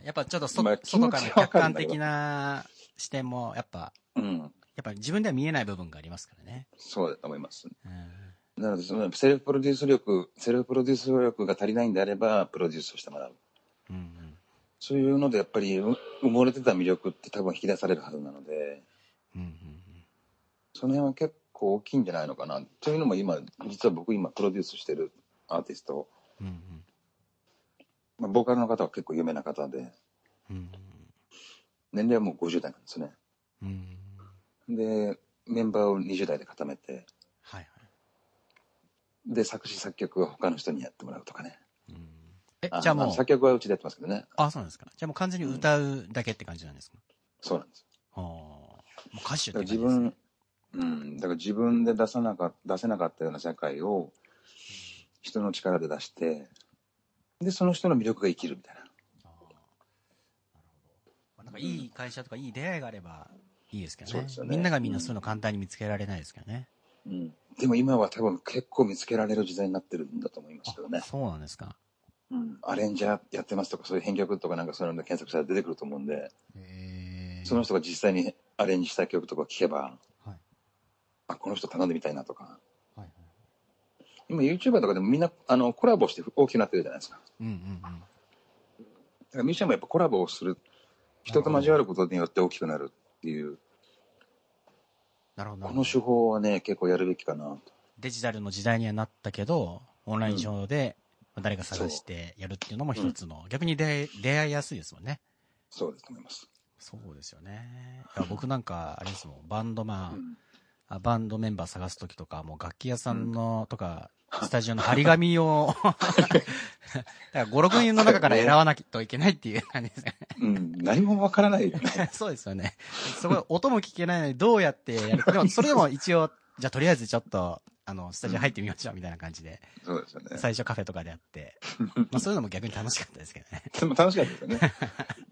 うんやっぱちょっとそ、まあ気外から客観的な視点も、やっぱ、うん。やっぱり自分では見えない部分がありますからね。そうだと思います。うんなので、そのセルフプロデュース力、セルフプロデュース力が足りないんであれば、プロデュースをしてもらう。うんうんそういうので、やっぱりう埋もれてた魅力って多分引き出されるはずなので、うんうんその辺は結構大きいんじゃないのかな。というのも今、実は僕今プロデュースしてるアーティスト、うんうんまあ、ボーカルの方は結構有名な方で、うん年齢はもう50代なんですね。うんで、メンバーを20代で固めて、はいはい。で、作詞作曲は他の人にやってもらうとかね。うんえ、あじゃあもうま作、曲はうちでやってますけどね。あ、そうなんですか。じゃあもう完全に歌うだけって感じなんですか？そうなんです。ああ。もう歌手って感じですね分、うん、だから自分で出さなか出せなかったような社会を人の力で出して、で、その人の魅力が生きるみたいな。あーなるほど。なんかいい会社とかいい出会いがあればいいですけどね。そうですよねみんながみんなそういうの簡単に見つけられないですけどね。うん。でも今は多分結構見つけられる時代になってるんだと思いますけどねあ。そうなんですか。うん。アレンジャーやってますとか、そういう編曲とかなんかそういうので検索したら出てくると思うんで。その人が実際にアレンジした曲とか聞けば、はい。あ、この人頼んでみたいなとか。今 YouTuber とかでもみんなあのコラボして大きくなってるじゃないですか。うんうんうん。だからミュージシャンもやっぱコラボをする。人と交わることによって大きくなるっていう、なるほどなこの手法はね、結構やるべきかなと。デジタルの時代にはなったけど、オンライン上で誰が探してやるっていうのも一つの、逆に出会い出会いやすいですもんね。そうですと思います。そうですよね。いや僕なんか、あれですもん、バンドマン、うんあバンドメンバー探すときとか、もう楽器屋さんの、とか、スタジオの張り紙を、*laughs* だから5、6人の中から選ばなきゃいけないっていう感じですね。うん、何もわからないよね。*laughs* そうですよね。そこ、音も聞けないのにどうやってやるでも、それでも一応、じゃあとりあえずちょっと、あの、スタジオ入ってみましょうみたいな感じで、そうですよね。最初カフェとかでやって、*laughs* まあそういうのも逆に楽しかったですけどね。でも楽しかったですよね。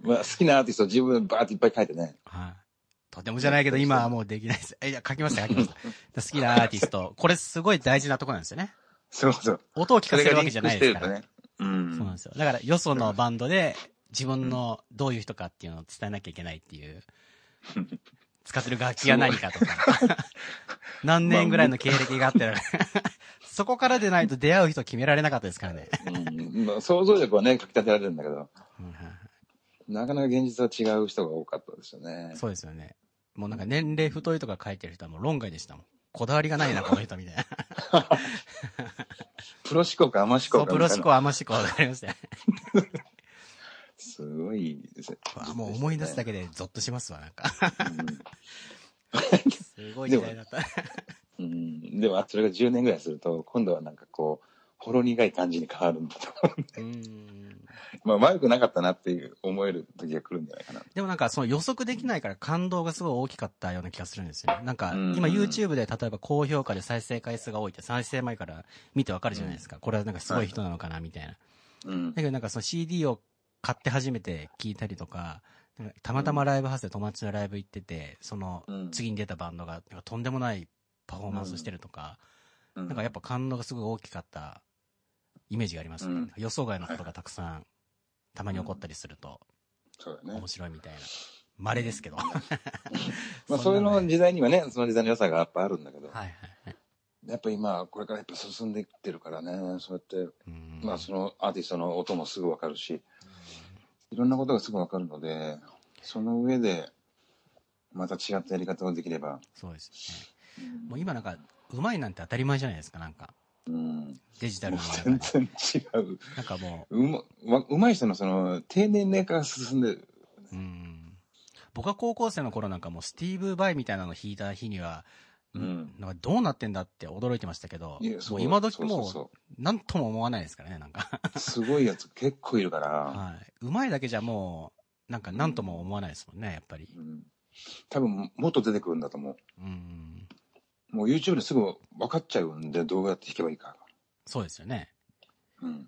まあ好きなアーティストを自分でバーっていっぱい書いてね。はい。とてもじゃないけど、今はもうできないです。え、いや、書きました、書きました。好きなアーティスト。これすごい大事なとこなんですよね。そうそう。音を聞かせるわけじゃないですから。ね。うん。そうなんですよ。だから、よそのバンドで、自分のどういう人かっていうのを伝えなきゃいけないっていう。使ってる楽器が何かとか。何年ぐらいの経歴があって、*laughs* そこからでないと出会う人決められなかったですからね。うんまあ、想像力はね、かき立てられるんだけど、なかなか現実は違う人が多かったですよね。そうですよね。もうなんか年齢太いとか書いてる人はもう論外でしたもん。こだわりがないな、この人みたいな。*laughs* プロ思考かアマ思そう、考かみたいな。プロ思考、アマ思考わかりましたよ。*laughs* すごいですね。わもう思い出すだけでゾッとしますわ、なんか。うん *laughs* すごい時代だった。うん、でも、それが10年ぐらいすると、今度はなんかこう、ほろ苦い感じに変わるんだと思う。ん。まあ、悪くなかったなっていう思える時が来るんじゃないかな。でもなんかその予測できないから感動がすごい大きかったような気がするんですよね。なんかうん今 YouTube で例えば高評価で再生回数が多いって再生前から見てわかるじゃないですか。これはなんかすごい人なのかなみたいな。うんだ。けどなんかその CD を買って初めて聞いたりとか、たまたまライブハウスで友達のライブ行ってて、そのうん次に出たバンドがとんでもないパフォーマンスしてるとか、うんなんかやっぱ感動がすごい大きかったイメージがありますね。うん予想外のことがたくさんたまに起こったりするとそうだね面。白いみたいな。稀ですけど。はい *laughs* まあ、それの時代にはね、その時代の良さがやっぱあるんだけど、はいはい。やっぱ今、これからやっぱ進んでいってるからね、そうやって、うんまあ、そのアーティストの音もすぐわかるし、いろんなことがすぐわかるので、その上で、また違ったやり方ができれば、そうですね。もう今なんか、うまいなんて当たり前じゃないですか、なんか。うん、デジタルの中全で。然違う。なんかもうまわうまい人のその、低年齢化が進んでる。う、うん。僕が高校生の頃なんかもうスティーヴ・ヴァイみたいなの弾いた日には、うんなんかどうなってんだって驚いてましたけど、いやそうもう今時も、そうなんとも思わないですからね、なんか。うすごいやつ結構いるから、はい。うまいだけじゃもう、なんかなんとも思わないですもんね、やっぱり。うん、多分もっと出てくるんだと思う。うん。もう YouTube ですぐ分かっちゃうんで、どうやって弾けばいいか。そうですよね。うん。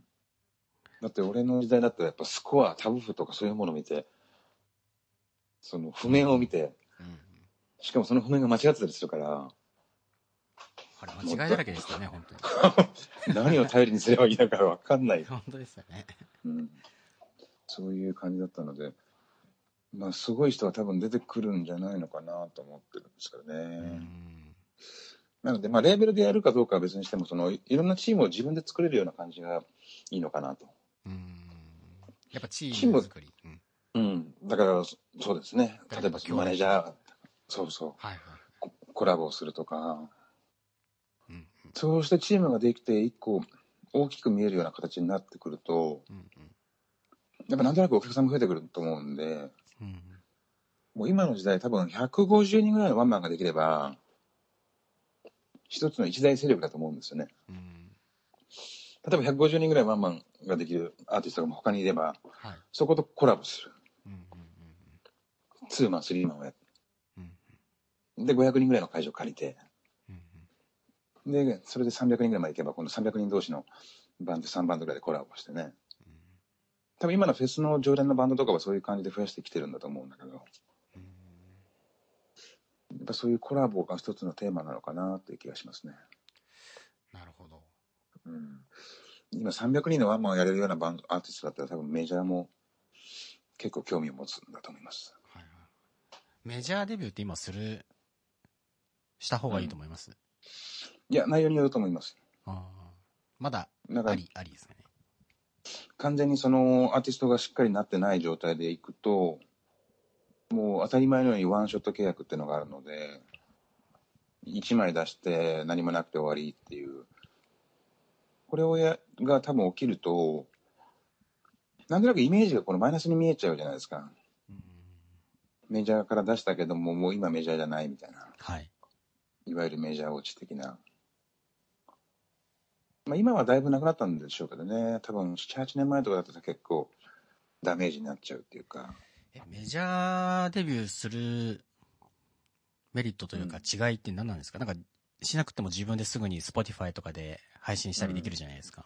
だって俺の時代だったらやっぱスコア、タブ譜とかそういうものを見て、その譜面を見て、うん。しかもその譜面が間違ってたりするから、あれ間違いだらけですよね、本当に。*laughs* 何を頼りにすればいいのか分かんない。*laughs* 本当ですよね。うん。そういう感じだったので、まあすごい人は多分出てくるんじゃないのかなと思ってるんですけどね。うん。なので、まあレーベルでやるかどうかは別にしても、そのいいろんなチームを自分で作れるような感じがいいのかなと。うん。やっぱチチーム作り。うん。うん。だから、そそうですね。例えばマネージャー、そうそう。はいはい。ココラボをするとか、うん。そうしてチームができて一個大きく見えるような形になってくると、うん。うん。やっぱなんとなくお客さんも増えてくると思うんで、うん。もう今の時代多分150人ぐらいのワンマンができれば、一つの一大勢力だと思うんですよね。うん。例えば150人ぐらいワンマンができるアーティストが他にいれば、はい。そことコラボする。うん。うん。ツーマン、スリーマンをやる。うん。で、500人ぐらいの会場借りて、うん。で、それで300人ぐらいまで行けば、今度300人同士のバンド、3バンドぐらいでコラボしてね。多分今のフェスの常連のバンドとかはそういう感じで増やしてきてるんだと思うんだけど、やっぱそういうコラボが一つのテーマなのかなっていう気がしますね。なるほど。うん。今300人のワンマンをやれるようなバンド、アーティストだったら多分メジャーも結構興味を持つんだと思います。はいはい。メジャーデビューって今する、した方がいいと思います？いや、内容によると思います。ああ。まだ、あり、ありですかね。完全にそのアーティストがしっかりなってない状態でいくと、もう当たり前のようにワンショット契約っていうのがあるので、1枚出して何もなくて終わりっていう。これをや、が多分起きると、なんとなくイメージがこのマイナスに見えちゃうじゃないですか。うん。メジャーから出したけども、もう今メジャーじゃないみたいな。はい。いわゆるメジャー落ち的な。まあ今はだいぶなくなったんでしょうけどね。多分7、8年前とかだったら結構ダメージになっちゃうっていうか。え、メジャーデビューするメリットというか違いって何なんですか、なんか、しなくても自分ですぐに Spotify とかで配信したりできるじゃないですか。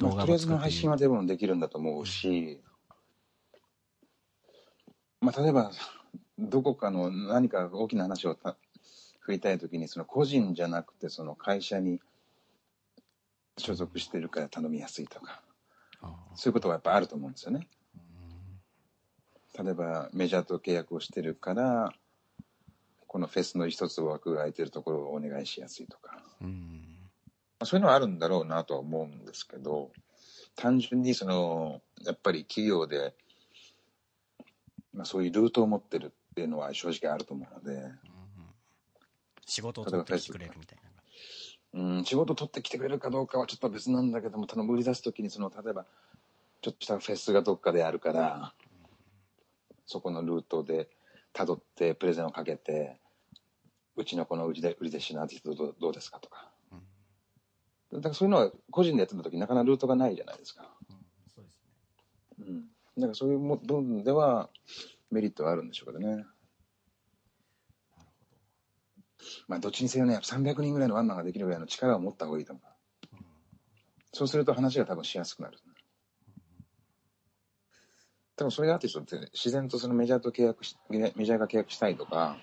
まあ、とりあえずの配信はでもできるんだと思うし、まあ例えば、どこかの何か大きな話をた振りたいときに、その個人じゃなくてその会社に所属してるから頼みやすいとか、そういうことはやっぱあると思うんですよね。うん例えばメジャーと契約をしてるからこのフェスの一つ枠が空いてるところをお願いしやすいとか、うん。まあ、そういうのはあるんだろうなとは思うんですけど単純にそのやっぱり企業で、まあ、そういうルートを持ってるっっていうのは正直あると思うので、うんうん仕事を取ってきてくれるみたいな。うん、仕事取ってきてくれるかどうかはちょっと別なんだけども、ただ売り出すときにその、例えば、ちょっとしたフェスがどっかであるから、そこのルートで辿ってプレゼンをかけて、うちのこの売りで売り弟子のアーティストどうどうですかとか。だからそういうのは個人でやってた時なかなかルートがないじゃないですか。そうですね。うん。だからそういうも部分ではメリットはあるんでしょうけどね。まあどっちにせよね、やっぱ300人ぐらいのワンマンができるぐらいの力を持った方がいいと思う。そうすると話が多分しやすくなる。多分そういうアーティストって自然とそのメジャーと契約し、メジャーが契約したいとか、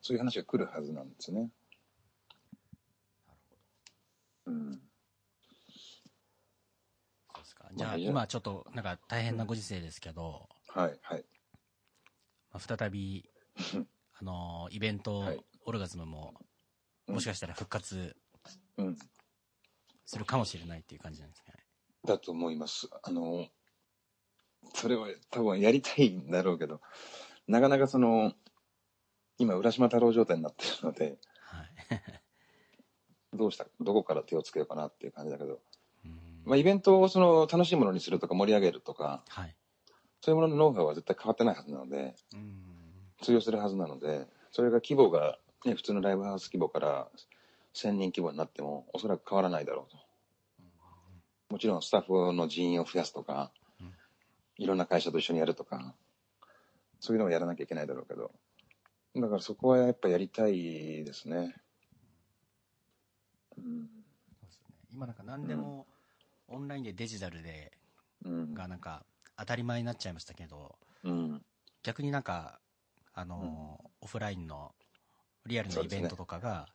そういう話が来るはずなんですよね。うん。そうですか。じゃあ、今ちょっと、なんか大変なご時世ですけど、はい、はい。まあ、再び、*laughs* あのーイベント、はいオルガズムも、うんもしかしたら復活うん。するかもしれないっていう感じなんですかね。だと思います。あの、それは多分やりたいんだろうけど、なかなかその、今、浦島太郎状態になってるので、はい。どうした、どこから手をつけようかなっていう感じだけど、うんまあ、イベントをその楽しいものにするとか盛り上げるとか、はい。そういうもののノウハウは絶対変わってないはずなので、うん。通用するはずなので、それが規模が、ね、普通のライブハウス規模から1000人規模になっても、おそらく変わらないだろうと。もちろんスタッフの人員を増やすとかうん、いろんな会社と一緒にやるとか、そういうのをやらなきゃいけないだろうけど、だからそこはやっぱやりたいですね。うん。そうですよね。今なんか何でも、オンラインでデジタルで、うん。がなんか当たり前になっちゃいましたけど、うん。逆になんか、あのーオフラインのリアルなイベントとかが、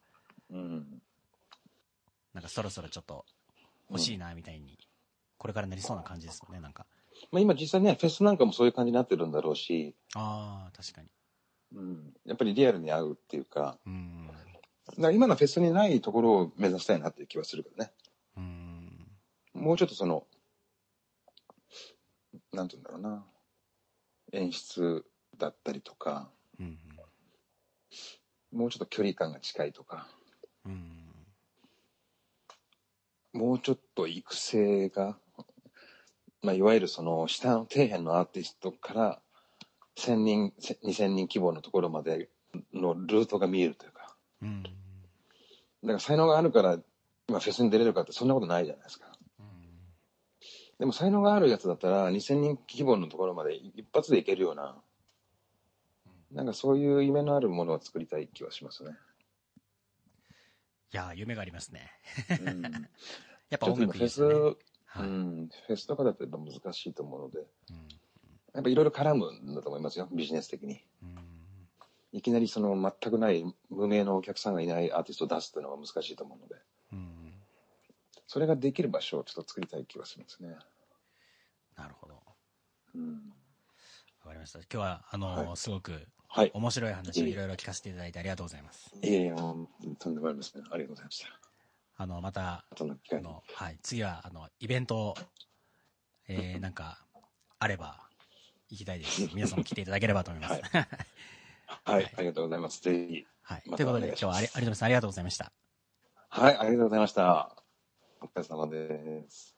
うん。なんかそろそろちょっと欲しいなみたいに、これからなりそうな感じですもんね、なんか。まあ今実際ね、フェスなんかもそういう感じになってるんだろうし、ああ、確かに。うん。やっぱりリアルに会うっていうか、うん。だから今のフェスにないところを目指したいなっていう気はするけどね。うん。もうちょっとその、なんて言うんだろうな。演出だったりとか、うん。もうちょっと距離感が近いとか、うん。もうちょっと育成が、まあ、いわゆるその下の底辺のアーティストから1000人、2000人規模のところまでのルートが見えるというか。うん。だから才能があるから今フェスに出れるかってそんなことないじゃないですか。でも才能があるやつだったら2000人規模のところまで一発でいけるような、なんかそういう夢のあるものを作りたい気はしますね。いやー、夢がありますね。うん、*laughs* やっぱ音楽いいですよね。はい。うん、フェスとかだとやっぱ難しいと思うので、うんやっぱいろいろ絡むんだと思いますよ、ビジネス的に。うんいきなりその全くない無名のお客さんがいないアーティストを出すっていうのは難しいと思うので、うん。それができる場所をちょっと作りたい気はしますね。なるほど。わうん、かりました。今日は、あのーはいすごくはい。面白い話をいろいろ聞かせていただいてありがとうございます。いえいえ、とんでもないですね。ありがとうございました。あの、また。あの、はい、次は、あの、イベント、えー、*laughs* なんか、あれば、行きたいです。皆さんも来ていただければと思います。はいはい、ありがとうございます。ぜひ。はい。ということで、今日はあり。ありがとうございました。はい、ありがとうございました。お疲れ様です。